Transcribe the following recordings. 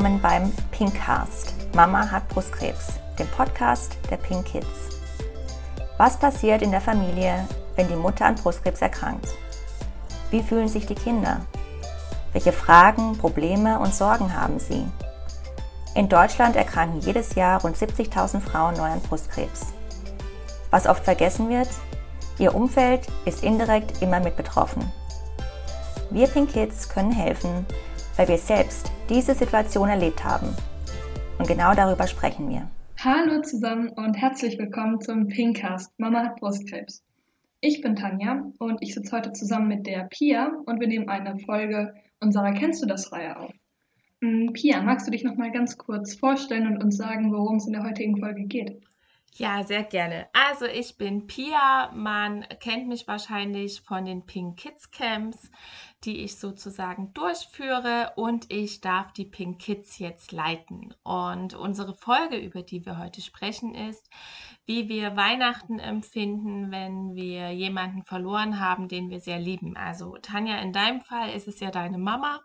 Willkommen beim Pinkcast. Mama hat Brustkrebs, dem Podcast der Pink Kids. Was passiert in der Familie, wenn die Mutter an Brustkrebs erkrankt? Wie fühlen sich die Kinder? Welche Fragen, Probleme und Sorgen haben sie? In Deutschland erkranken jedes Jahr rund 70.000 Frauen neu an Brustkrebs. Was oft vergessen wird, ihr Umfeld ist indirekt immer mit betroffen. Wir Pink Kids können helfen, weil wir selbst diese Situation erlebt haben. Und genau darüber sprechen wir. Hallo zusammen und herzlich willkommen zum Pinkcast Mama hat Brustkrebs. Ich bin Tanja und ich sitze heute zusammen mit der Pia und wir nehmen eine Folge unserer Kennst du das Reihe auf. Mm, Pia, magst du dich noch mal ganz kurz vorstellen und uns sagen, worum es in der heutigen Folge geht? Ja, sehr gerne. Also ich bin Pia. Man kennt mich wahrscheinlich von den Pink Kids Camps, die ich sozusagen durchführe und ich darf die Pink Kids jetzt leiten. Und unsere Folge, über die wir heute sprechen, ist, wie wir Weihnachten empfinden, wenn wir jemanden verloren haben, den wir sehr lieben. Also Tanja, in deinem Fall ist es ja deine Mama.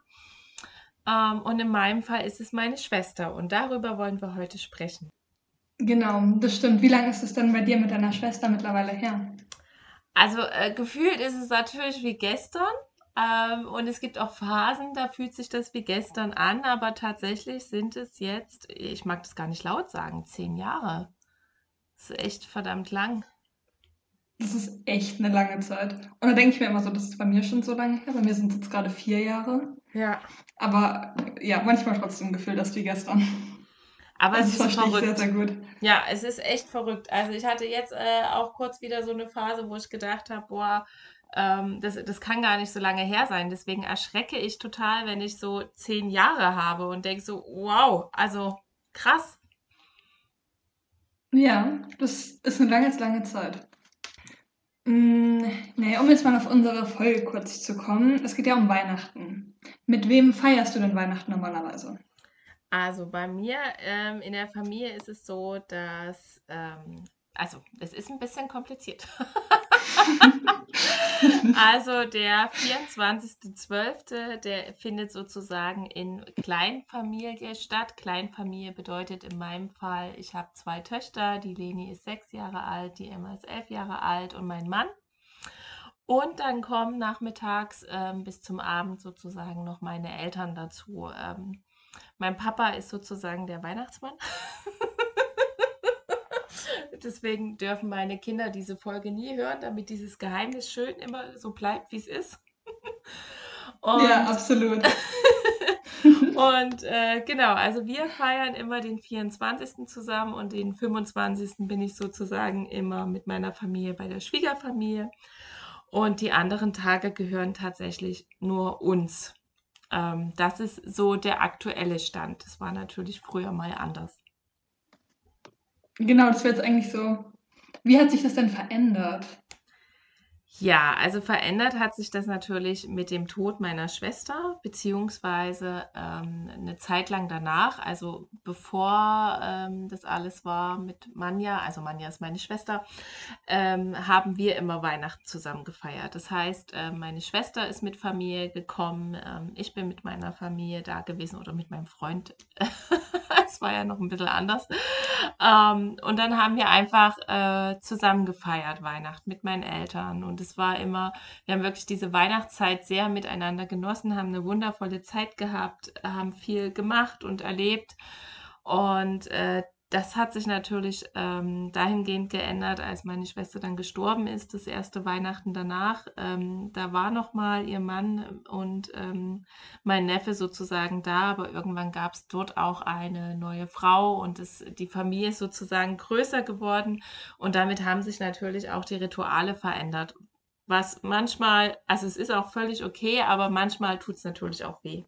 Ähm, und in meinem Fall ist es meine Schwester. Und darüber wollen wir heute sprechen. Genau, das stimmt. Wie lange ist es denn bei dir mit deiner Schwester mittlerweile her? Also äh, gefühlt ist es natürlich wie gestern. Ähm, und es gibt auch Phasen, da fühlt sich das wie gestern an, aber tatsächlich sind es jetzt, ich mag das gar nicht laut sagen, zehn Jahre. Das ist echt verdammt lang. Das ist echt eine lange Zeit. Und da denke ich mir immer so, das ist bei mir schon so lange her. Bei mir sind es jetzt gerade vier Jahre. Ja. Aber ja, manchmal trotzdem Gefühl, dass wie gestern. Aber das es ist verrückt. sehr, sehr gut. Ja, es ist echt verrückt. Also ich hatte jetzt äh, auch kurz wieder so eine Phase, wo ich gedacht habe, boah, ähm, das, das kann gar nicht so lange her sein. Deswegen erschrecke ich total, wenn ich so zehn Jahre habe und denke so, wow, also krass. Ja, das ist eine lange, lange Zeit. Mm, nee, um jetzt mal auf unsere Folge kurz zu kommen. Es geht ja um Weihnachten. Mit wem feierst du denn Weihnachten normalerweise? Also bei mir ähm, in der Familie ist es so, dass, ähm, also es ist ein bisschen kompliziert. also der 24.12., der findet sozusagen in Kleinfamilie statt. Kleinfamilie bedeutet in meinem Fall, ich habe zwei Töchter, die Leni ist sechs Jahre alt, die Emma ist elf Jahre alt und mein Mann. Und dann kommen nachmittags ähm, bis zum Abend sozusagen noch meine Eltern dazu. Ähm, mein Papa ist sozusagen der Weihnachtsmann. Deswegen dürfen meine Kinder diese Folge nie hören, damit dieses Geheimnis schön immer so bleibt, wie es ist. Und, ja, absolut. und äh, genau, also wir feiern immer den 24. zusammen und den 25. bin ich sozusagen immer mit meiner Familie bei der Schwiegerfamilie. Und die anderen Tage gehören tatsächlich nur uns. Ähm, das ist so der aktuelle Stand. Das war natürlich früher mal anders. Genau, das wäre jetzt eigentlich so. Wie hat sich das denn verändert? Ja, also verändert hat sich das natürlich mit dem Tod meiner Schwester, beziehungsweise ähm, eine Zeit lang danach, also bevor ähm, das alles war mit Manja, also Manja ist meine Schwester, ähm, haben wir immer Weihnachten zusammen gefeiert. Das heißt, äh, meine Schwester ist mit Familie gekommen, ähm, ich bin mit meiner Familie da gewesen oder mit meinem Freund. War ja noch ein bisschen anders. Ähm, und dann haben wir einfach äh, zusammen gefeiert Weihnachten mit meinen Eltern und es war immer, wir haben wirklich diese Weihnachtszeit sehr miteinander genossen, haben eine wundervolle Zeit gehabt, haben viel gemacht und erlebt. Und äh, das hat sich natürlich ähm, dahingehend geändert, als meine Schwester dann gestorben ist, das erste Weihnachten danach. Ähm, da war noch mal ihr Mann und ähm, mein Neffe sozusagen da, aber irgendwann gab es dort auch eine neue Frau und das, die Familie ist sozusagen größer geworden und damit haben sich natürlich auch die Rituale verändert. Was manchmal, also es ist auch völlig okay, aber manchmal tut es natürlich auch weh.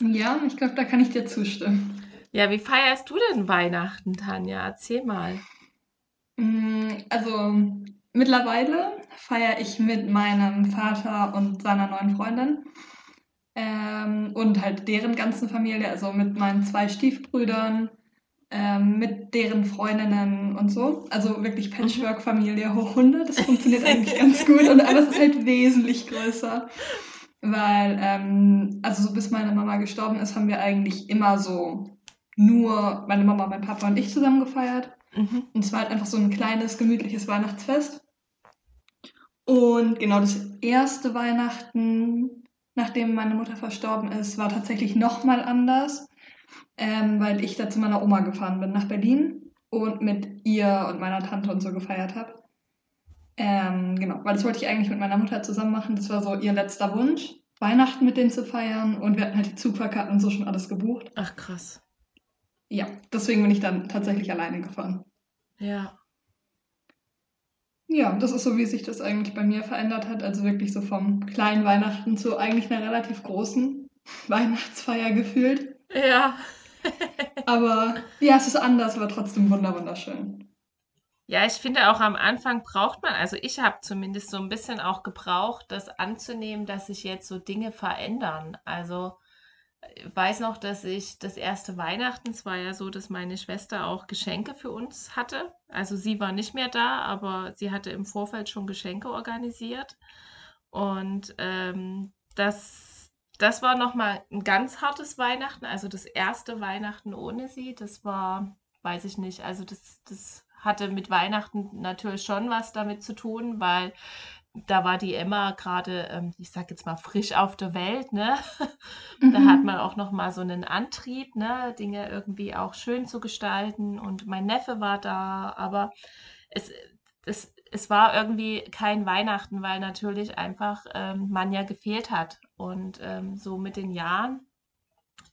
Ja, ich glaube, da kann ich dir zustimmen. Ja, wie feierst du denn Weihnachten, Tanja? Erzähl mal. Mm, also mittlerweile feiere ich mit meinem Vater und seiner neuen Freundin ähm, und halt deren ganzen Familie, also mit meinen zwei Stiefbrüdern, ähm, mit deren Freundinnen und so. Also wirklich Patchwork-Familie hoch 100. Das funktioniert eigentlich ganz gut und alles ist halt wesentlich größer. weil, ähm, also so bis meine Mama gestorben ist, haben wir eigentlich immer so nur meine Mama, mein Papa und ich zusammen gefeiert. Mhm. Und es war halt einfach so ein kleines, gemütliches Weihnachtsfest. Und genau das erste Weihnachten, nachdem meine Mutter verstorben ist, war tatsächlich nochmal anders, ähm, weil ich da zu meiner Oma gefahren bin nach Berlin und mit ihr und meiner Tante und so gefeiert habe. Ähm, genau, weil das wollte ich eigentlich mit meiner Mutter zusammen machen. Das war so ihr letzter Wunsch, Weihnachten mit denen zu feiern. Und wir hatten halt die Zugfahrkarten und so schon alles gebucht. Ach krass. Ja, deswegen bin ich dann tatsächlich alleine gefahren. Ja. Ja, das ist so, wie sich das eigentlich bei mir verändert hat. Also wirklich so vom kleinen Weihnachten zu eigentlich einer relativ großen Weihnachtsfeier gefühlt. Ja. aber ja, es ist anders, aber trotzdem wunderschön. Ja, ich finde auch am Anfang braucht man, also ich habe zumindest so ein bisschen auch gebraucht, das anzunehmen, dass sich jetzt so Dinge verändern. Also weiß noch, dass ich das erste Weihnachten, es war ja so, dass meine Schwester auch Geschenke für uns hatte. Also sie war nicht mehr da, aber sie hatte im Vorfeld schon Geschenke organisiert. Und ähm, das, das war nochmal ein ganz hartes Weihnachten. Also das erste Weihnachten ohne sie, das war, weiß ich nicht, also das, das hatte mit Weihnachten natürlich schon was damit zu tun, weil da war die Emma gerade, ähm, ich sag jetzt mal, frisch auf der Welt, ne? Mhm. Da hat man auch noch mal so einen Antrieb, ne? Dinge irgendwie auch schön zu gestalten. Und mein Neffe war da, aber es, es, es war irgendwie kein Weihnachten, weil natürlich einfach ähm, man ja gefehlt hat. Und ähm, so mit den Jahren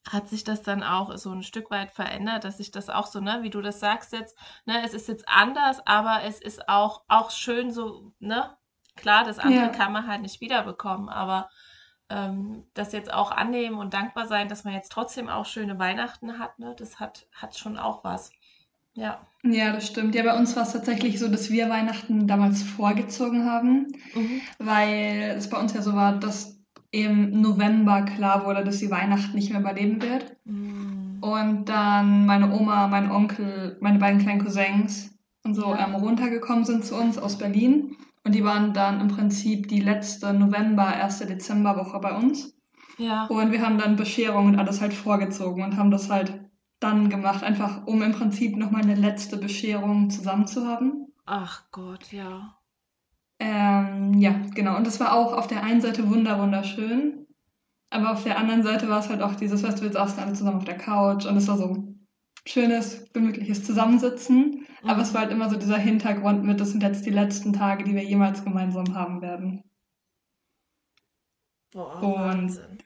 hat sich das dann auch so ein Stück weit verändert, dass sich das auch so, ne, wie du das sagst jetzt, ne, es ist jetzt anders, aber es ist auch, auch schön so, ne, klar, das andere ja. kann man halt nicht wiederbekommen, aber ähm, das jetzt auch annehmen und dankbar sein, dass man jetzt trotzdem auch schöne Weihnachten hat, ne, das hat, hat schon auch was. Ja. Ja, das stimmt. Ja, bei uns war es tatsächlich so, dass wir Weihnachten damals vorgezogen haben, mhm. weil es bei uns ja so war, dass im November klar wurde, dass sie Weihnachten nicht mehr überleben wird. Mm. Und dann meine Oma, mein Onkel, meine beiden kleinen Cousins und so ja. ähm, runtergekommen sind zu uns aus Berlin. Und die waren dann im Prinzip die letzte November, erste Dezemberwoche bei uns. Ja. Und wir haben dann Bescherung und alles halt vorgezogen und haben das halt dann gemacht, einfach um im Prinzip nochmal eine letzte Bescherung zusammen zu haben. Ach Gott, ja. Ähm, ja, genau. Und das war auch auf der einen Seite wunder wunderschön, aber auf der anderen Seite war es halt auch dieses, weißt du, wir saßen alle zusammen auf der Couch und es war so schönes, gemütliches Zusammensitzen. Mhm. Aber es war halt immer so dieser Hintergrund mit, das sind jetzt die letzten Tage, die wir jemals gemeinsam haben werden. Boah, und Wahnsinn.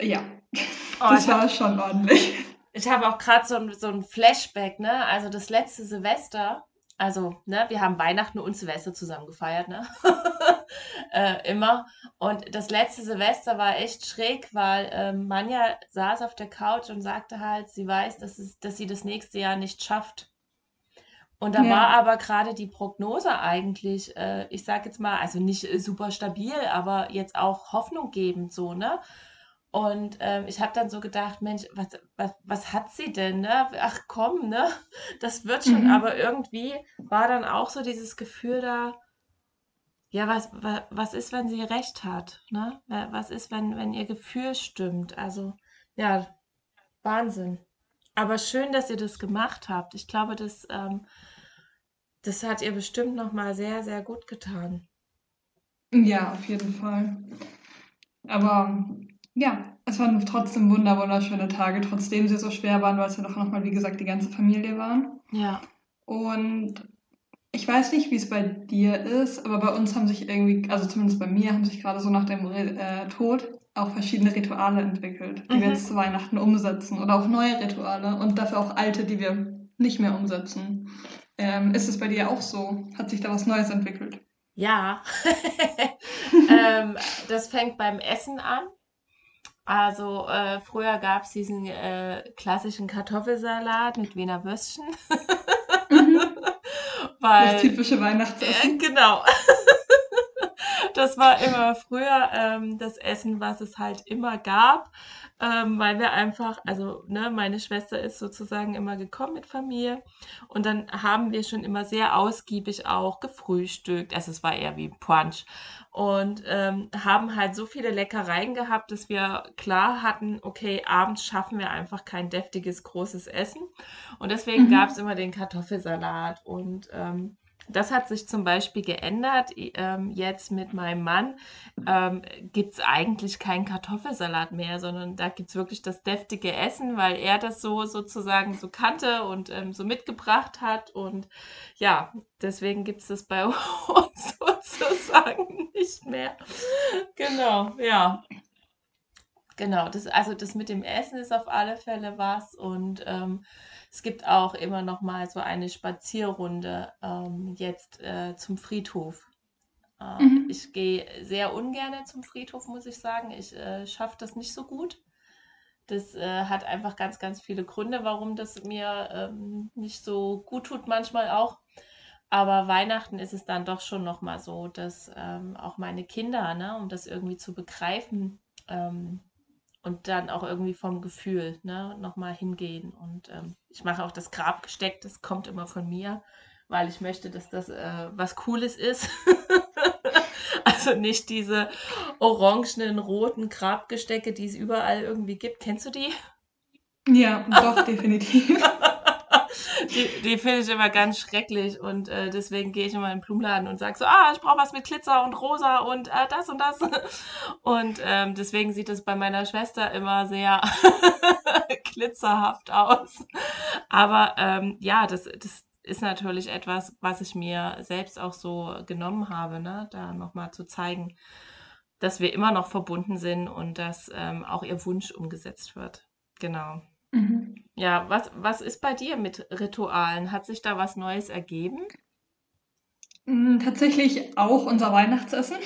ja, oh, das war hab, schon ordentlich. Ich habe auch gerade so, so ein Flashback, ne? Also das letzte Silvester also, ne, wir haben Weihnachten und Silvester zusammen gefeiert, ne? äh, immer. Und das letzte Silvester war echt schräg, weil äh, Manja saß auf der Couch und sagte halt, sie weiß, dass, es, dass sie das nächste Jahr nicht schafft. Und da ja. war aber gerade die Prognose eigentlich, äh, ich sag jetzt mal, also nicht super stabil, aber jetzt auch hoffnunggebend so, ne? Und ähm, ich habe dann so gedacht, Mensch, was, was, was hat sie denn? Ne? Ach komm, ne? Das wird schon. Mhm. Aber irgendwie war dann auch so dieses Gefühl da, ja, was, was, was ist, wenn sie recht hat? Ne? Was ist, wenn, wenn ihr Gefühl stimmt? Also, ja, Wahnsinn. Aber schön, dass ihr das gemacht habt. Ich glaube, das, ähm, das hat ihr bestimmt nochmal sehr, sehr gut getan. Ja, auf jeden Fall. Aber ja, es waren trotzdem wunder wunderschöne Tage, trotzdem sie so schwer waren, weil es ja doch nochmal, wie gesagt, die ganze Familie waren. Ja. Und ich weiß nicht, wie es bei dir ist, aber bei uns haben sich irgendwie, also zumindest bei mir, haben sich gerade so nach dem äh, Tod auch verschiedene Rituale entwickelt, die mhm. wir jetzt zu Weihnachten umsetzen oder auch neue Rituale und dafür auch alte, die wir nicht mehr umsetzen. Ähm, ist es bei dir auch so? Hat sich da was Neues entwickelt? Ja, ähm, das fängt beim Essen an. Also äh, früher gab es diesen äh, klassischen Kartoffelsalat mit Wiener Würstchen. mhm. Weil, das typische Weihnachtsessen. Äh, genau. das war immer früher ähm, das Essen, was es halt immer gab, ähm, weil wir einfach, also ne, meine Schwester ist sozusagen immer gekommen mit Familie und dann haben wir schon immer sehr ausgiebig auch gefrühstückt. Also es war eher wie Punch und ähm, haben halt so viele Leckereien gehabt, dass wir klar hatten, okay, abends schaffen wir einfach kein deftiges großes Essen und deswegen mhm. gab es immer den Kartoffelsalat und ähm, das hat sich zum Beispiel geändert. Ähm, jetzt mit meinem Mann ähm, gibt es eigentlich keinen Kartoffelsalat mehr, sondern da gibt es wirklich das deftige Essen, weil er das so sozusagen so kannte und ähm, so mitgebracht hat. Und ja, deswegen gibt es das bei uns sozusagen nicht mehr. Genau, ja. Genau, das, also das mit dem Essen ist auf alle Fälle was und ähm, es gibt auch immer noch mal so eine Spazierrunde ähm, jetzt äh, zum Friedhof. Äh, mhm. Ich gehe sehr ungern zum Friedhof, muss ich sagen. Ich äh, schaffe das nicht so gut. Das äh, hat einfach ganz, ganz viele Gründe, warum das mir ähm, nicht so gut tut, manchmal auch. Aber Weihnachten ist es dann doch schon noch mal so, dass ähm, auch meine Kinder, ne, um das irgendwie zu begreifen, ähm, und dann auch irgendwie vom Gefühl ne, nochmal hingehen. Und ähm, ich mache auch das Grabgesteck, das kommt immer von mir, weil ich möchte, dass das äh, was Cooles ist. also nicht diese orangenen, roten Grabgestecke, die es überall irgendwie gibt. Kennst du die? Ja, doch, definitiv die, die finde ich immer ganz schrecklich und äh, deswegen gehe ich immer in den Blumenladen und sage so, ah, ich brauche was mit Glitzer und Rosa und äh, das und das. Und ähm, deswegen sieht es bei meiner Schwester immer sehr glitzerhaft aus. Aber ähm, ja, das, das ist natürlich etwas, was ich mir selbst auch so genommen habe, ne? da nochmal zu zeigen, dass wir immer noch verbunden sind und dass ähm, auch ihr Wunsch umgesetzt wird. Genau. Mhm. Ja, was, was ist bei dir mit Ritualen? Hat sich da was Neues ergeben? Mm, tatsächlich auch unser Weihnachtsessen.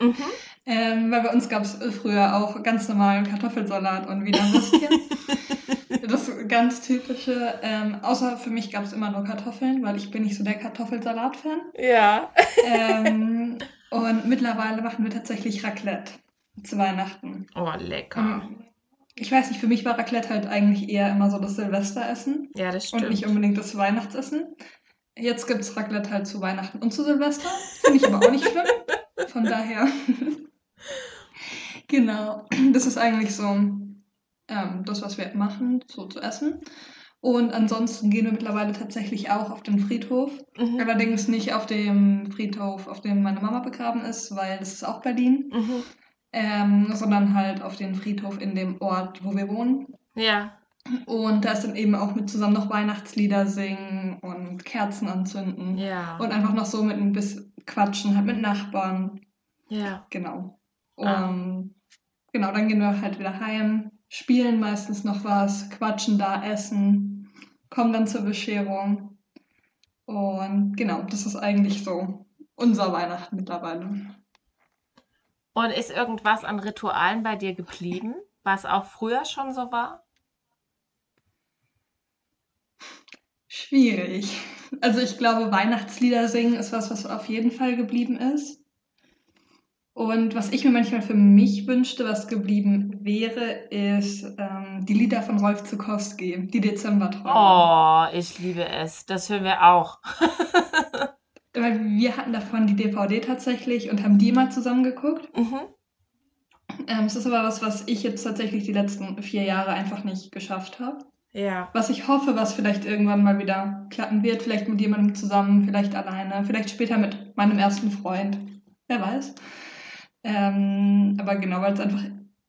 Mhm. Ähm, weil bei uns gab es früher auch ganz normalen Kartoffelsalat und Wiener Würstchen. das ganz typische. Ähm, außer für mich gab es immer nur Kartoffeln, weil ich bin nicht so der Kartoffelsalat-Fan. Ja. Ähm, und mittlerweile machen wir tatsächlich Raclette zu Weihnachten. Oh, lecker. Und ich weiß nicht, für mich war Raclette halt eigentlich eher immer so das Silvesteressen. Ja, das stimmt. Und nicht unbedingt das Weihnachtsessen. Jetzt gibt es Raclette halt zu Weihnachten und zu Silvester. Finde ich aber auch nicht schlimm. Von daher. genau. Das ist eigentlich so ähm, das, was wir machen, so zu essen. Und ansonsten gehen wir mittlerweile tatsächlich auch auf den Friedhof. Mhm. Allerdings nicht auf dem Friedhof, auf dem meine Mama begraben ist, weil das ist auch Berlin. Mhm ähm, sondern halt auf den Friedhof in dem Ort, wo wir wohnen. Ja. Und da ist dann eben auch mit zusammen noch Weihnachtslieder singen und Kerzen anzünden. Ja. Und einfach noch so mit ein bisschen quatschen, halt mit Nachbarn. Ja. Genau. Und ah. genau, dann gehen wir halt wieder heim, spielen meistens noch was, quatschen da, essen, kommen dann zur Bescherung. Und genau, das ist eigentlich so unser Weihnachten mittlerweile. Und ist irgendwas an Ritualen bei dir geblieben, was auch früher schon so war? Schwierig. Also ich glaube, Weihnachtslieder singen ist was, was auf jeden Fall geblieben ist. Und was ich mir manchmal für mich wünschte, was geblieben wäre, ist ähm, die Lieder von Rolf Zukowski, die Dezemberträume. Oh, ich liebe es. Das hören wir auch. weil wir hatten davon die DVD tatsächlich und haben die mal zusammen geguckt. Mhm. Ähm, es ist aber was, was ich jetzt tatsächlich die letzten vier Jahre einfach nicht geschafft habe. Ja. Was ich hoffe, was vielleicht irgendwann mal wieder klappen wird, vielleicht mit jemandem zusammen, vielleicht alleine, vielleicht später mit meinem ersten Freund. Wer weiß. Ähm, aber genau, weil es einfach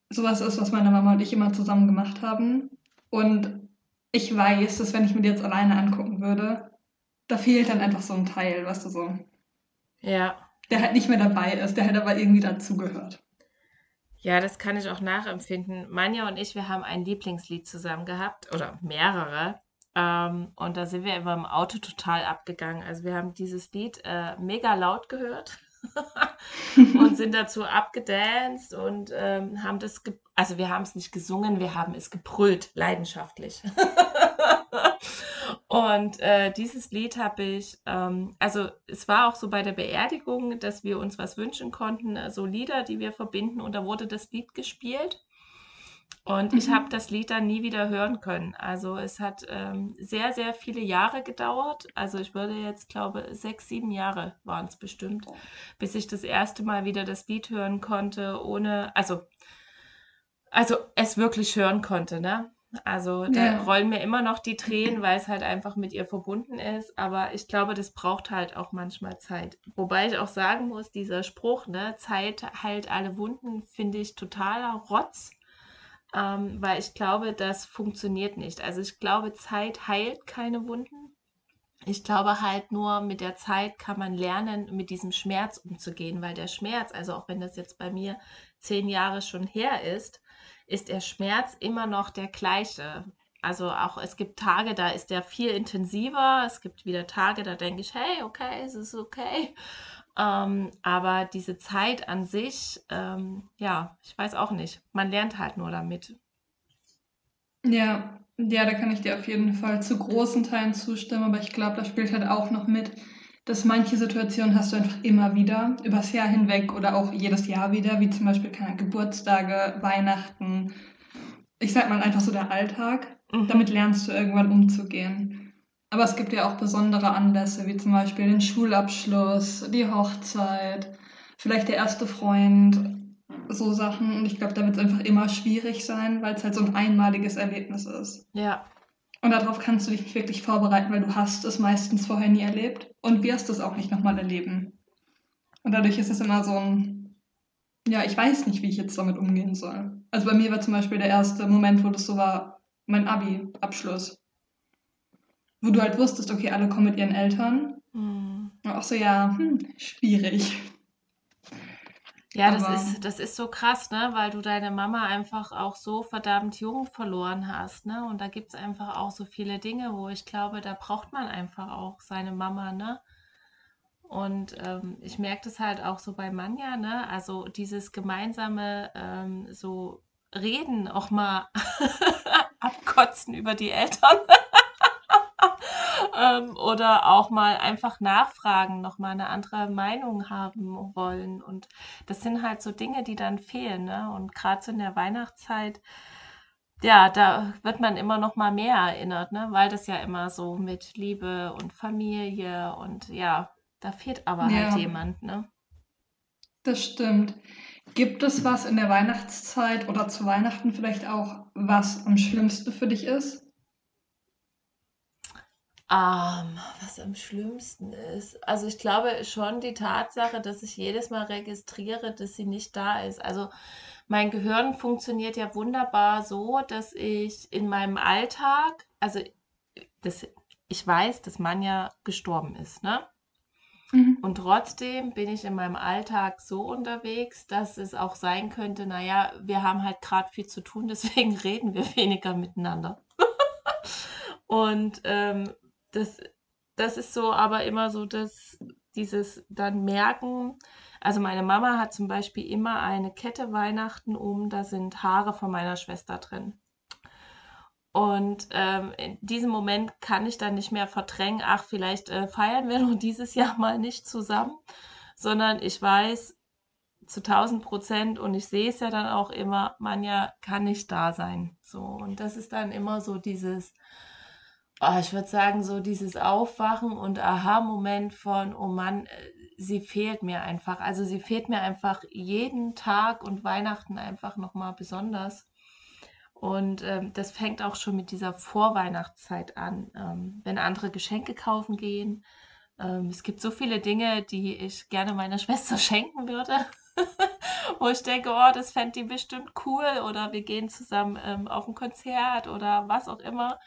sowas ist, was meine Mama und ich immer zusammen gemacht haben. Und ich weiß, dass wenn ich mir die jetzt alleine angucken würde, da fehlt dann einfach so ein Teil, weißt du so. Ja. Der halt nicht mehr dabei ist, der halt aber irgendwie dazugehört. Ja, das kann ich auch nachempfinden. Manja und ich, wir haben ein Lieblingslied zusammen gehabt oder mehrere. Ähm, und da sind wir immer im Auto total abgegangen. Also wir haben dieses Lied äh, mega laut gehört und sind dazu abgedanced und ähm, haben das, also wir haben es nicht gesungen, wir haben es gebrüllt, leidenschaftlich. Und äh, dieses Lied habe ich, ähm, also es war auch so bei der Beerdigung, dass wir uns was wünschen konnten, äh, so Lieder, die wir verbinden, und da wurde das Lied gespielt. Und mhm. ich habe das Lied dann nie wieder hören können. Also es hat ähm, sehr, sehr viele Jahre gedauert. Also ich würde jetzt, glaube, sechs, sieben Jahre waren es bestimmt, bis ich das erste Mal wieder das Lied hören konnte, ohne, also, also es wirklich hören konnte, ne? Also da ja. rollen mir immer noch die Tränen, weil es halt einfach mit ihr verbunden ist. Aber ich glaube, das braucht halt auch manchmal Zeit. Wobei ich auch sagen muss, dieser Spruch, ne, Zeit heilt alle Wunden, finde ich totaler Rotz. Ähm, weil ich glaube, das funktioniert nicht. Also ich glaube, Zeit heilt keine Wunden. Ich glaube halt nur, mit der Zeit kann man lernen, mit diesem Schmerz umzugehen, weil der Schmerz, also auch wenn das jetzt bei mir zehn Jahre schon her ist, ist der Schmerz immer noch der gleiche. Also auch es gibt Tage, da ist der viel intensiver. Es gibt wieder Tage, da denke ich, hey, okay, es ist okay. Ähm, aber diese Zeit an sich, ähm, ja, ich weiß auch nicht. Man lernt halt nur damit. Ja, ja, da kann ich dir auf jeden Fall zu großen Teilen zustimmen, aber ich glaube, da spielt halt auch noch mit, dass manche Situationen hast du einfach immer wieder, übers Jahr hinweg oder auch jedes Jahr wieder, wie zum Beispiel keine Geburtstage, Weihnachten. Ich sag mal einfach so der Alltag. Mhm. Damit lernst du irgendwann umzugehen. Aber es gibt ja auch besondere Anlässe, wie zum Beispiel den Schulabschluss, die Hochzeit, vielleicht der erste Freund, so Sachen. Und ich glaube, da wird es einfach immer schwierig sein, weil es halt so ein einmaliges Erlebnis ist. Ja, und darauf kannst du dich nicht wirklich vorbereiten, weil du hast es meistens vorher nie erlebt und wirst es auch nicht nochmal erleben. Und dadurch ist es immer so ein, ja, ich weiß nicht, wie ich jetzt damit umgehen soll. Also bei mir war zum Beispiel der erste Moment, wo das so war, mein Abi-Abschluss. Wo du halt wusstest, okay, alle kommen mit ihren Eltern. Mhm. Und auch so, ja, hm, schwierig. Ja, das ist, das ist so krass, ne? Weil du deine Mama einfach auch so verdammt jung verloren hast, ne? Und da gibt es einfach auch so viele Dinge, wo ich glaube, da braucht man einfach auch seine Mama, ne? Und ähm, ich merke das halt auch so bei Manja, ne? Also dieses gemeinsame ähm, so Reden auch mal abkotzen über die Eltern ähm, oder auch mal einfach nachfragen, noch mal eine andere Meinung haben wollen. Und das sind halt so Dinge, die dann fehlen. Ne? Und gerade so in der Weihnachtszeit, ja, da wird man immer noch mal mehr erinnert, ne? weil das ja immer so mit Liebe und Familie und ja, da fehlt aber halt ja. halt jemand. Ne? Das stimmt. Gibt es was in der Weihnachtszeit oder zu Weihnachten vielleicht auch, was am schlimmsten für dich ist? Ähm, was am schlimmsten ist. Also ich glaube schon die Tatsache, dass ich jedes Mal registriere, dass sie nicht da ist. Also mein Gehirn funktioniert ja wunderbar so, dass ich in meinem Alltag, also das, ich weiß, dass Manja gestorben ist, ne? Mhm. Und trotzdem bin ich in meinem Alltag so unterwegs, dass es auch sein könnte, naja, wir haben halt gerade viel zu tun, deswegen reden wir weniger miteinander. Und ähm, das, das ist so aber immer so, dass dieses dann merken, also meine Mama hat zum Beispiel immer eine Kette Weihnachten um, da sind Haare von meiner Schwester drin. Und ähm, in diesem Moment kann ich dann nicht mehr verdrängen, ach, vielleicht äh, feiern wir nur dieses Jahr mal nicht zusammen, sondern ich weiß zu 1000 Prozent und ich sehe es ja dann auch immer, man ja kann nicht da sein. So, und das ist dann immer so dieses, oh, ich würde sagen, so dieses Aufwachen und Aha-Moment von, oh Mann, äh, sie fehlt mir einfach. Also sie fehlt mir einfach jeden Tag und Weihnachten einfach nochmal besonders. Und ähm, das fängt auch schon mit dieser Vorweihnachtszeit an, ähm, wenn andere Geschenke kaufen gehen. Ähm, es gibt so viele Dinge, die ich gerne meiner Schwester schenken würde, wo ich denke, oh, das fände die bestimmt cool oder wir gehen zusammen ähm, auf ein Konzert oder was auch immer.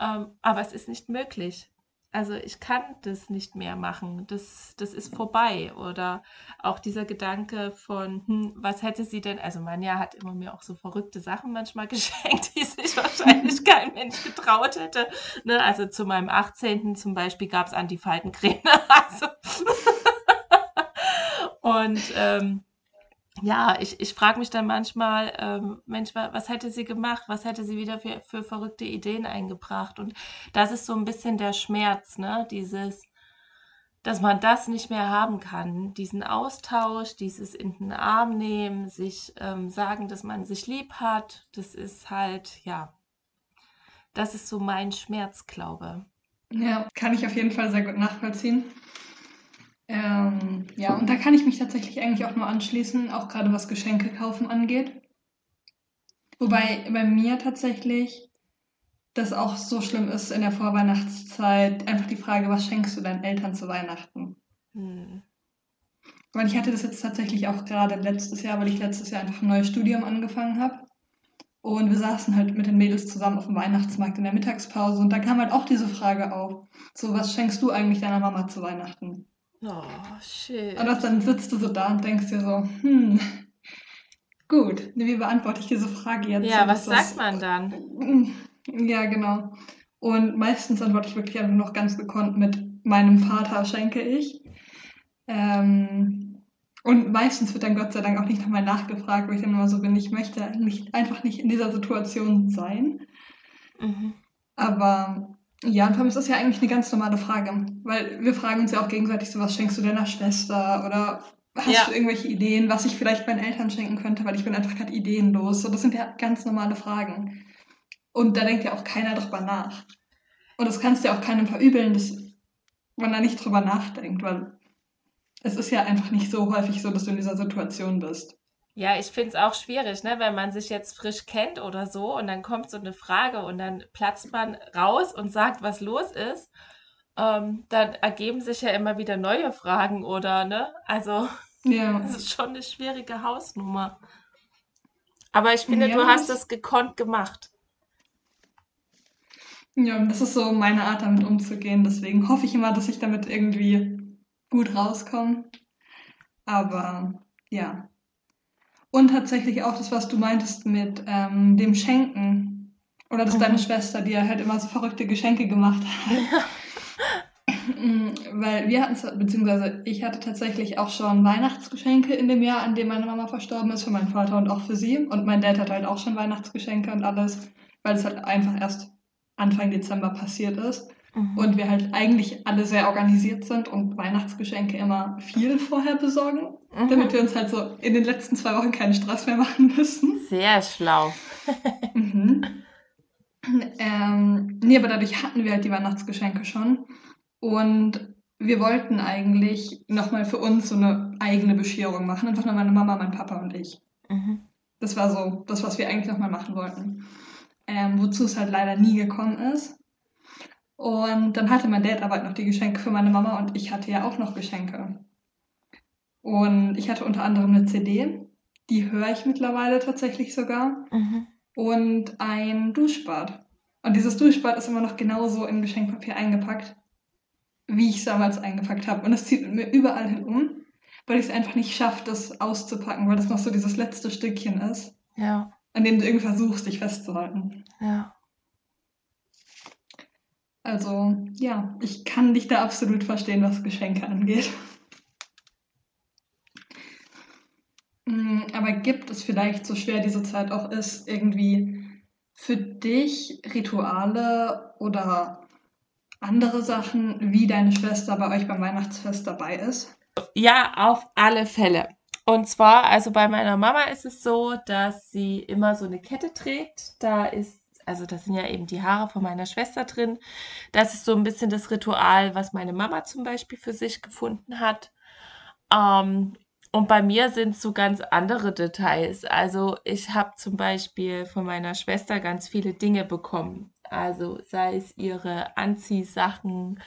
Ähm, aber es ist nicht möglich. Also ich kann das nicht mehr machen. Das, das ist vorbei. Oder auch dieser Gedanke von, hm, was hätte sie denn? Also Manja hat immer mir auch so verrückte Sachen manchmal geschenkt, die sich wahrscheinlich kein Mensch getraut hätte. Ne? Also zu meinem 18. zum Beispiel gab es Antifaltencreme. Also Und ähm, ja, ich, ich frage mich dann manchmal, ähm, Mensch, was hätte sie gemacht? Was hätte sie wieder für, für verrückte Ideen eingebracht? Und das ist so ein bisschen der Schmerz, ne? Dieses, dass man das nicht mehr haben kann. Diesen Austausch, dieses in den Arm nehmen, sich ähm, sagen, dass man sich lieb hat, das ist halt, ja, das ist so mein Schmerz, glaube. Ja, kann ich auf jeden Fall sehr gut nachvollziehen. Ähm, ja, und da kann ich mich tatsächlich eigentlich auch nur anschließen, auch gerade was Geschenke kaufen angeht. Wobei bei mir tatsächlich das auch so schlimm ist in der Vorweihnachtszeit, einfach die Frage, was schenkst du deinen Eltern zu Weihnachten? Hm. Weil ich hatte das jetzt tatsächlich auch gerade letztes Jahr, weil ich letztes Jahr einfach ein neues Studium angefangen habe. Und wir saßen halt mit den Mädels zusammen auf dem Weihnachtsmarkt in der Mittagspause und da kam halt auch diese Frage auf. So, was schenkst du eigentlich deiner Mama zu Weihnachten? Oh, shit. Und dann sitzt du so da und denkst dir so, hm, gut, wie beantworte ich diese Frage jetzt? Ja, was sagt das, man dann? Ja, genau. Und meistens antworte ich wirklich einfach noch ganz gekonnt mit meinem Vater schenke ich. Ähm, und meistens wird dann Gott sei Dank auch nicht nochmal nachgefragt, wo ich dann immer so bin, ich möchte nicht, einfach nicht in dieser Situation sein. Mhm. Aber ja, und vor allem ist das ja eigentlich eine ganz normale Frage, weil wir fragen uns ja auch gegenseitig so, was schenkst du deiner Schwester oder hast ja. du irgendwelche Ideen, was ich vielleicht meinen Eltern schenken könnte, weil ich bin einfach gerade ideenlos. So, das sind ja ganz normale Fragen. Und da denkt ja auch keiner drüber nach. Und das kannst du ja auch keinem verübeln, dass man da nicht drüber nachdenkt, weil es ist ja einfach nicht so häufig so, dass du in dieser Situation bist. Ja, ich finde es auch schwierig, ne, wenn man sich jetzt frisch kennt oder so und dann kommt so eine Frage und dann platzt man raus und sagt, was los ist. Ähm, dann ergeben sich ja immer wieder neue Fragen oder, ne? Also, ja. das ist schon eine schwierige Hausnummer. Aber ich finde, ja, du hast es gekonnt gemacht. Ja, das ist so meine Art, damit umzugehen. Deswegen hoffe ich immer, dass ich damit irgendwie gut rauskomme. Aber ja, und tatsächlich auch das, was du meintest mit ähm, dem Schenken. Oder dass mhm. deine Schwester dir halt immer so verrückte Geschenke gemacht hat. Ja. Weil wir hatten, beziehungsweise ich hatte tatsächlich auch schon Weihnachtsgeschenke in dem Jahr, an dem meine Mama verstorben ist, für meinen Vater und auch für sie. Und mein Dad hat halt auch schon Weihnachtsgeschenke und alles, weil es halt einfach erst Anfang Dezember passiert ist. Mhm. Und wir halt eigentlich alle sehr organisiert sind und Weihnachtsgeschenke immer viel vorher besorgen, mhm. damit wir uns halt so in den letzten zwei Wochen keinen Stress mehr machen müssen. Sehr schlau. mhm. ähm, nee, aber dadurch hatten wir halt die Weihnachtsgeschenke schon. Und wir wollten eigentlich nochmal für uns so eine eigene Bescherung machen. Einfach nur meine Mama, mein Papa und ich. Mhm. Das war so das, was wir eigentlich nochmal machen wollten. Ähm, wozu es halt leider nie gekommen ist. Und dann hatte mein Dad aber noch die Geschenke für meine Mama und ich hatte ja auch noch Geschenke. Und ich hatte unter anderem eine CD, die höre ich mittlerweile tatsächlich sogar. Mhm. Und ein Duschbad. Und dieses Duschbad ist immer noch genauso in Geschenkpapier eingepackt, wie ich es damals eingepackt habe. Und es zieht mir überall hin um, weil ich es einfach nicht schaffe, das auszupacken, weil das noch so dieses letzte Stückchen ist. Ja. An dem du irgendwie versuchst, dich festzuhalten. Ja. Also ja, ich kann dich da absolut verstehen, was Geschenke angeht. Mm, aber gibt es vielleicht, so schwer diese Zeit auch ist, irgendwie für dich Rituale oder andere Sachen, wie deine Schwester bei euch beim Weihnachtsfest dabei ist? Ja, auf alle Fälle. Und zwar, also bei meiner Mama ist es so, dass sie immer so eine Kette trägt. Da ist also da sind ja eben die Haare von meiner Schwester drin. Das ist so ein bisschen das Ritual, was meine Mama zum Beispiel für sich gefunden hat. Ähm, und bei mir sind es so ganz andere Details. Also ich habe zum Beispiel von meiner Schwester ganz viele Dinge bekommen. Also sei es ihre Anziehsachen,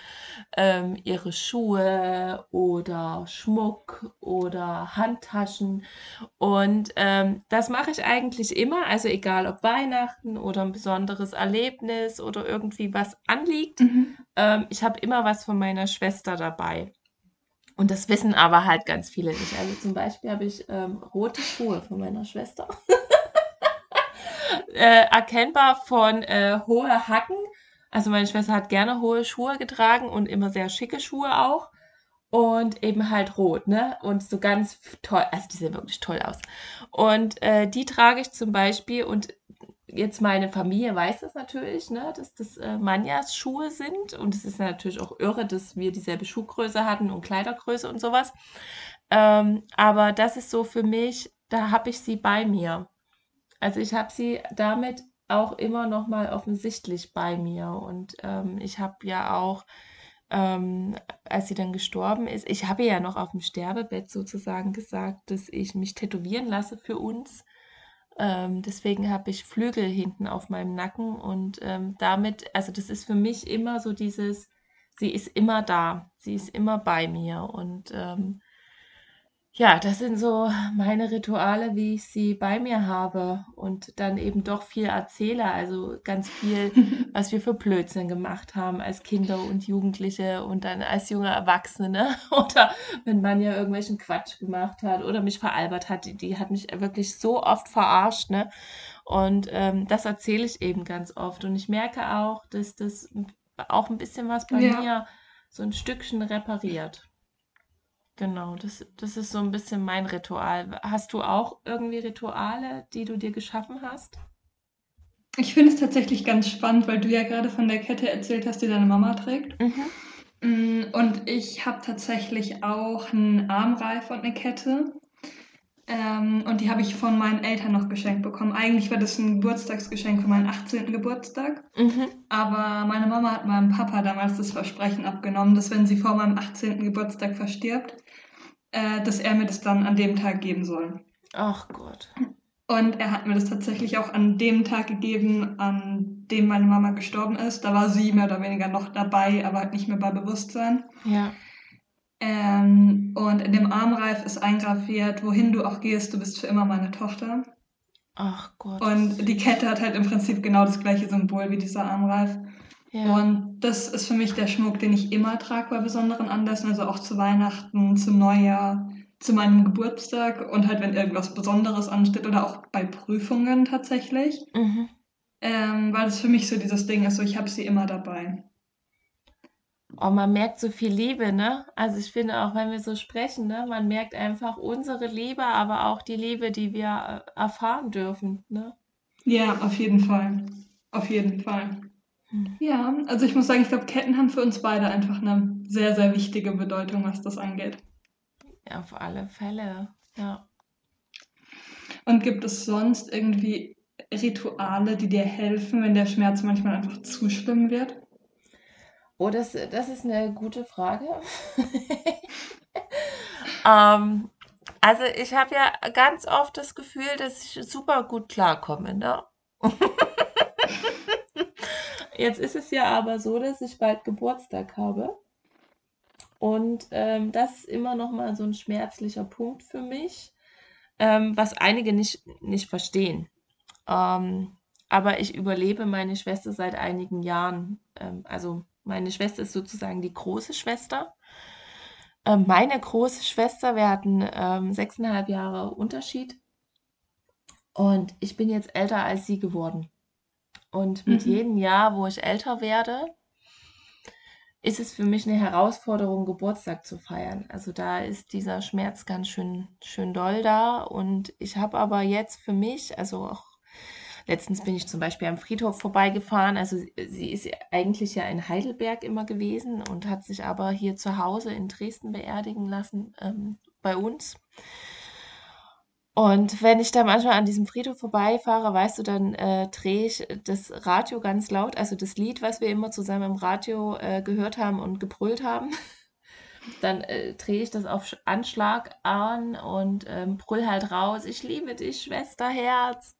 ähm, ihre Schuhe oder Schmuck oder Handtaschen. Und ähm, das mache ich eigentlich immer. Also egal ob Weihnachten oder ein besonderes Erlebnis oder irgendwie was anliegt. Mhm. Ähm, ich habe immer was von meiner Schwester dabei. Und das wissen aber halt ganz viele nicht. Also zum Beispiel habe ich ähm, rote Schuhe von meiner Schwester. äh, erkennbar von äh, hohe Hacken. Also meine Schwester hat gerne hohe Schuhe getragen und immer sehr schicke Schuhe auch. und eben halt rot, ne? Und so ganz toll, also die sehen wirklich toll aus. Und äh, die trage ich zum Beispiel und jetzt meine Familie weiß das natürlich, ne, dass das äh, Manjas Schuhe sind und es ist natürlich auch irre, dass wir dieselbe Schuhgröße hatten und Kleidergröße und sowas. Ähm, aber das ist so für mich, da habe ich sie bei mir. Also ich habe sie damit auch immer noch mal offensichtlich bei mir und ähm, ich habe ja auch ähm, als sie dann gestorben ist, ich habe ja noch auf dem Sterbebett sozusagen gesagt, dass ich mich tätowieren lasse für uns. Ähm, deswegen habe ich Flügel hinten auf meinem Nacken und ähm, damit, also das ist für mich immer so dieses, sie ist immer da, sie ist immer bei mir und ähm, ja, das sind so meine Rituale, wie ich sie bei mir habe und dann eben doch viel erzähle, also ganz viel, was wir für Blödsinn gemacht haben als Kinder und Jugendliche und dann als junge Erwachsene ne? oder wenn man ja irgendwelchen Quatsch gemacht hat oder mich veralbert hat, die, die hat mich wirklich so oft verarscht, ne? Und ähm, das erzähle ich eben ganz oft und ich merke auch, dass das auch ein bisschen was bei Ja. mir so ein Stückchen repariert. Genau, das, das ist so ein bisschen mein Ritual. Hast du auch irgendwie Rituale, die du dir geschaffen hast? Ich finde es tatsächlich ganz spannend, weil du ja gerade von der Kette erzählt hast, die deine Mama trägt. Mhm. Mm, Und ich habe tatsächlich auch einen Armreif und eine Kette. Ähm, und die habe ich von meinen Eltern noch geschenkt bekommen. Eigentlich war das ein Geburtstagsgeschenk für meinen 18. Geburtstag. Mhm. Aber meine Mama hat meinem Papa damals das Versprechen abgenommen, dass wenn sie vor meinem 18. Geburtstag verstirbt, äh, dass er mir das dann an dem Tag geben soll. Ach Gott. Und er hat mir das tatsächlich auch an dem Tag gegeben, an dem meine Mama gestorben ist. Da war sie mehr oder weniger noch dabei, aber halt nicht mehr bei Bewusstsein. Ja. Ähm, und in dem Armreif ist eingraviert, wohin du auch gehst, du bist für immer meine Tochter. Ach Gott. Und die Kette hat halt im Prinzip genau das gleiche Symbol wie dieser Armreif. Ja. Und das ist für mich der Schmuck, den ich immer trage bei besonderen Anlässen, also auch zu Weihnachten, zum Neujahr, zu meinem Geburtstag und halt, wenn irgendwas Besonderes ansteht oder auch bei Prüfungen tatsächlich. Mhm. Ähm, weil das für mich so dieses Ding ist, so ich habe sie immer dabei. Oh, man merkt so viel Liebe, ne? Also ich finde auch, wenn wir so sprechen, ne, man merkt einfach unsere Liebe, aber auch die Liebe, die wir äh, erfahren dürfen, ne? Ja, auf jeden Fall. Auf jeden Fall. Hm. Ja, also ich muss sagen, ich glaube, Ketten haben für uns beide einfach eine sehr, sehr wichtige Bedeutung, was das angeht. Auf alle Fälle. Ja. Und gibt es sonst irgendwie Rituale, die dir helfen, wenn der Schmerz manchmal einfach zu schlimm wird? Oh, das, das ist eine gute Frage. Ähm, also ich habe ja ganz oft das Gefühl, dass ich super gut klarkomme, ne? Jetzt ist es ja aber so, dass ich bald Geburtstag habe. Und ähm, das ist immer noch mal so ein schmerzlicher Punkt für mich, ähm, was einige nicht, nicht verstehen. Ähm, aber ich überlebe meine Schwester seit einigen Jahren. Ähm, also meine Schwester ist sozusagen die große Schwester. Ähm, meine große Schwester, wir hatten ähm, sechseinhalb Jahre Unterschied. Und ich bin jetzt älter als sie geworden. Und mit Mhm. jedem Jahr, wo ich älter werde, ist es für mich eine Herausforderung, Geburtstag zu feiern. Also da ist dieser Schmerz ganz schön, schön doll da. Und ich habe aber jetzt für mich, also auch letztens bin ich zum Beispiel am Friedhof vorbeigefahren. Also sie- ist eigentlich ja in Heidelberg immer gewesen und hat sich aber hier zu Hause in Dresden beerdigen lassen, ähm, bei uns. Und wenn ich da manchmal an diesem Friedhof vorbeifahre, weißt du, dann äh, drehe ich das Radio ganz laut, also das Lied, was wir immer zusammen im Radio äh, gehört haben und gebrüllt haben. Dann äh, drehe ich das auf Sch- Anschlag an und ähm, brüll halt raus, ich liebe dich, Schwesterherz.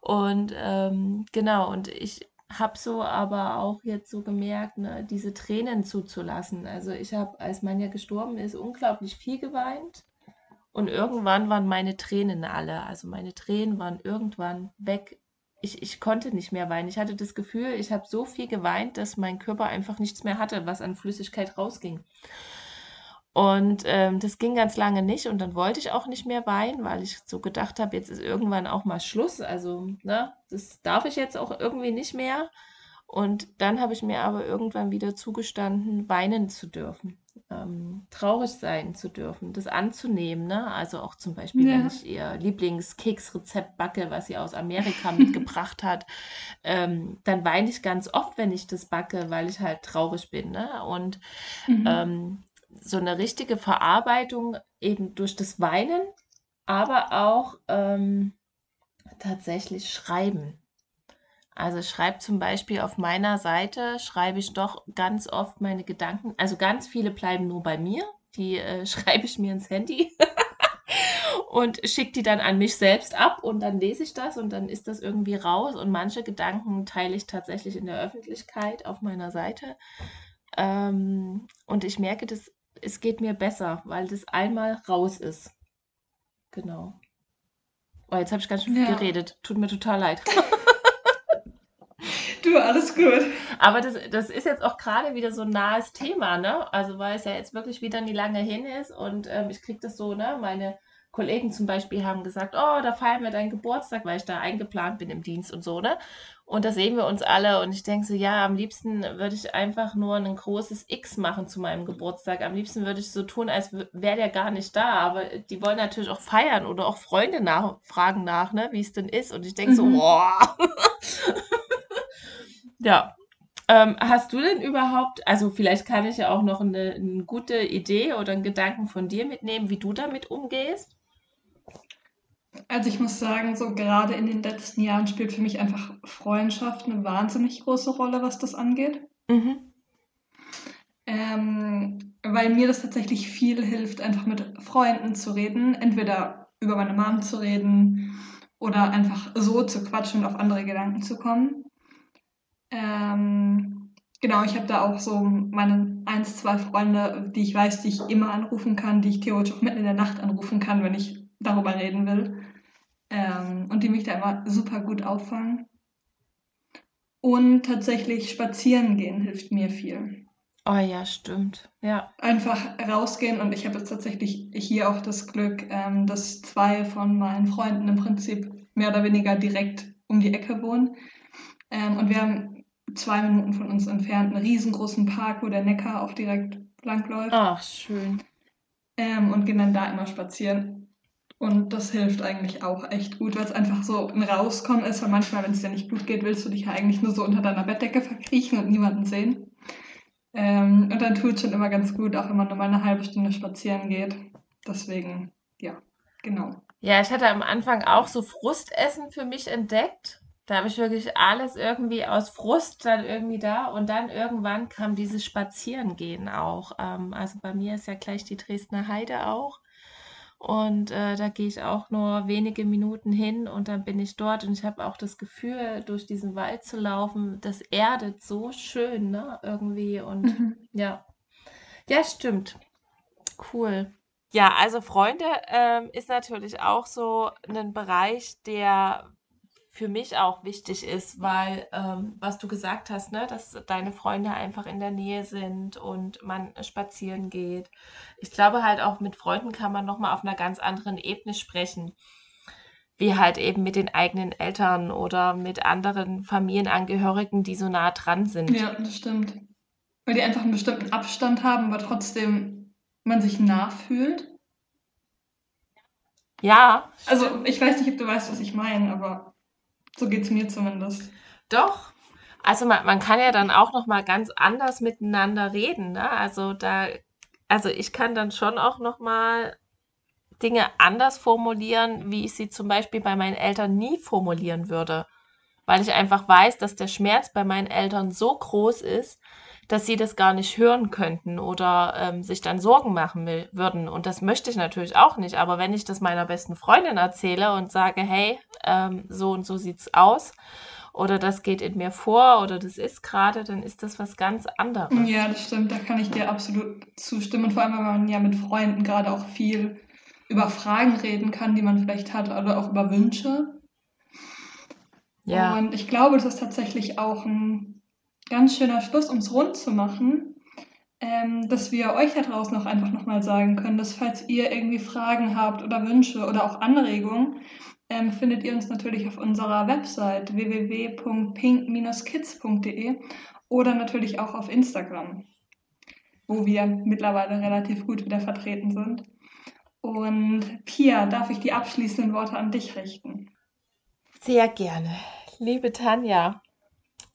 Und ähm, genau, und ich habe so aber auch jetzt so gemerkt, ne, diese Tränen zuzulassen. Also ich habe, als Manja gestorben ist, unglaublich viel geweint. Und irgendwann waren meine Tränen alle. Also meine Tränen waren irgendwann weg. Ich, ich konnte nicht mehr weinen. Ich hatte das Gefühl, ich habe so viel geweint, dass mein Körper einfach nichts mehr hatte, was an Flüssigkeit rausging. Und ähm, das ging ganz lange nicht. Und dann wollte ich auch nicht mehr weinen, weil ich so gedacht habe, jetzt ist irgendwann auch mal Schluss. Also, ne, das darf ich jetzt auch irgendwie nicht mehr. Und dann habe ich mir aber irgendwann wieder zugestanden, weinen zu dürfen. Ähm, traurig sein zu dürfen, das anzunehmen. Ne? Also auch zum Beispiel, ja. wenn ich ihr Lieblingskeksrezept backe, was sie aus Amerika mitgebracht hat, ähm, dann weine ich ganz oft, wenn ich das backe, weil ich halt traurig bin. Ne? Und mhm. ähm, so eine richtige Verarbeitung eben durch das Weinen, aber auch ähm, tatsächlich Schreiben. Also schreibe zum Beispiel auf meiner Seite, schreibe ich doch ganz oft meine Gedanken. Also ganz viele bleiben nur bei mir. Die äh, schreibe ich mir ins Handy und schicke die dann an mich selbst ab und dann lese ich das und dann ist das irgendwie raus. Und manche Gedanken teile ich tatsächlich in der Öffentlichkeit auf meiner Seite. Ähm, und ich merke, dass es geht mir besser, weil das einmal raus ist. Genau. Oh, jetzt habe ich ganz schön viel ja. geredet. Tut mir total leid. Du, alles gut. Aber das, das ist jetzt auch gerade wieder so ein nahes Thema, ne? Also weil es ja jetzt wirklich wieder nie lange hin ist und ähm, ich kriege das so, ne? Meine Kollegen zum Beispiel haben gesagt, oh, da feiern wir deinen Geburtstag, weil ich da eingeplant bin im Dienst und so, ne? Und da sehen wir uns alle und ich denke so, ja, am liebsten würde ich einfach nur ein großes X machen zu meinem Geburtstag. Am liebsten würde ich so tun, als wäre der gar nicht da. Aber die wollen natürlich auch feiern oder auch Freunde nachfragen nach, ne, wie es denn ist. Und ich denke so, mhm. boah. Ja. Ähm, hast du denn überhaupt, also vielleicht kann ich ja auch noch eine, eine gute Idee oder einen Gedanken von dir mitnehmen, wie du damit umgehst? Also ich muss sagen, so gerade in den letzten Jahren spielt für mich einfach Freundschaft eine wahnsinnig große Rolle, was das angeht. Mhm. Ähm, weil mir das tatsächlich viel hilft, einfach mit Freunden zu reden, entweder über meine Mom zu reden oder einfach so zu quatschen und auf andere Gedanken zu kommen. Ähm, genau, ich habe da auch so meine ein, zwei Freunde, die ich weiß, die ich immer anrufen kann, die ich theoretisch auch mitten in der Nacht anrufen kann, wenn ich darüber reden will. Ähm, und die mich da immer super gut auffangen. Und tatsächlich spazieren gehen hilft mir viel. Oh ja, stimmt. Ja. Einfach rausgehen und ich habe jetzt tatsächlich hier auch das Glück, ähm, dass zwei von meinen Freunden im Prinzip mehr oder weniger direkt um die Ecke wohnen. Ähm, und wir haben zwei Minuten von uns entfernt einen riesengroßen Park, wo der Neckar auch direkt langläuft. Ach, schön. Ähm, und gehen dann da immer spazieren. Und das hilft eigentlich auch echt gut, weil es einfach so ein Rauskommen ist, weil manchmal, wenn es dir nicht gut geht, willst du dich ja eigentlich nur so unter deiner Bettdecke verkriechen und niemanden sehen. Ähm, und dann tut es schon immer ganz gut, auch wenn man nur mal eine halbe Stunde spazieren geht. Deswegen, ja, genau. Ja, ich hatte am Anfang auch so Frustessen für mich entdeckt da habe ich wirklich alles irgendwie aus Frust dann irgendwie da und dann irgendwann kam dieses Spazierengehen auch. Ähm, also bei mir ist ja gleich die Dresdner Heide auch. Und äh, da gehe ich auch nur wenige Minuten hin und dann bin ich dort und ich habe auch das Gefühl, durch diesen Wald zu laufen, das erdet so schön, ne? Irgendwie und mhm. ja. Ja, stimmt. Cool. Ja, also Freunde ähm, ist natürlich auch so ein Bereich, der für mich auch wichtig ist, weil, ähm, was du gesagt hast, ne, dass deine Freunde einfach in der Nähe sind und man spazieren geht. Ich glaube halt auch mit Freunden kann man nochmal auf einer ganz anderen Ebene sprechen, wie halt eben mit den eigenen Eltern oder mit anderen Familienangehörigen, die so nah dran sind. Ja, das stimmt. Weil die einfach einen bestimmten Abstand haben, aber trotzdem man sich nachfühlt. Ja. Also ich weiß nicht, ob du weißt, was ich meine, aber so geht es mir zumindest. Doch. Also man, man kann ja dann auch noch mal ganz anders miteinander reden. Ne? Also da, also ich kann dann schon auch noch mal Dinge anders formulieren, wie ich sie zum Beispiel bei meinen Eltern nie formulieren würde, weil ich einfach weiß, dass der Schmerz bei meinen Eltern so groß ist, dass sie das gar nicht hören könnten oder ähm, sich dann Sorgen machen will, würden. Und das möchte ich natürlich auch nicht. Aber wenn ich das meiner besten Freundin erzähle und sage, hey, ähm, so und so sieht's aus, oder das geht in mir vor oder das ist gerade, dann ist das was ganz anderes. Ja, das stimmt, da kann ich dir absolut zustimmen. Und vor allem, wenn man ja mit Freunden gerade auch viel über Fragen reden kann, die man vielleicht hat, oder auch über Wünsche. Ja. Und ich glaube, das ist tatsächlich auch ein ganz schöner Schluss, um es rund zu machen, ähm, dass wir euch da draußen auch einfach nochmal sagen können, dass falls ihr irgendwie Fragen habt oder Wünsche oder auch Anregungen, ähm, findet ihr uns natürlich auf unserer Website www.pink-kids.de oder natürlich auch auf Instagram, wo wir mittlerweile relativ gut wieder vertreten sind. Und Pia, darf ich die abschließenden Worte an dich richten? Sehr gerne. Liebe Tanja,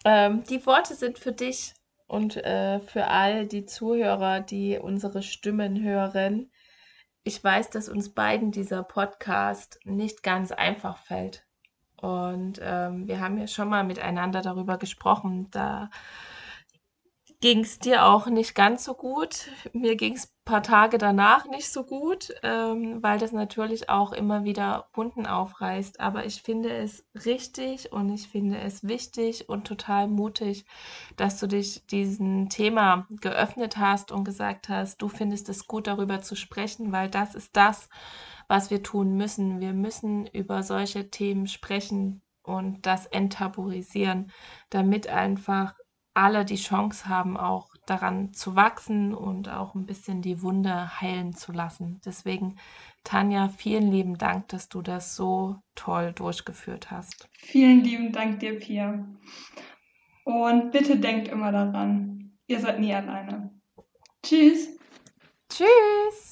ähm, die Worte sind für dich und äh, für all die Zuhörer, die unsere Stimmen hören. Ich weiß, dass uns beiden dieser Podcast nicht ganz einfach fällt. Und ähm, wir haben ja schon mal miteinander darüber gesprochen. Da ging es dir auch nicht ganz so gut. Mir ging es ein paar Tage danach nicht so gut, ähm, weil das natürlich auch immer wieder Wunden aufreißt. Aber ich finde es richtig und ich finde es wichtig und total mutig, dass du dich diesem Thema geöffnet hast und gesagt hast, du findest es gut, darüber zu sprechen, weil das ist das, was wir tun müssen. Wir müssen über solche Themen sprechen und das enttabuisieren, damit einfach alle die Chance haben, auch daran zu wachsen und auch ein bisschen die Wunde heilen zu lassen. Deswegen, Tanja, vielen lieben Dank, dass du das so toll durchgeführt hast. Vielen lieben Dank dir, Pia. Und bitte denkt immer daran, ihr seid nie alleine. Tschüss. Tschüss.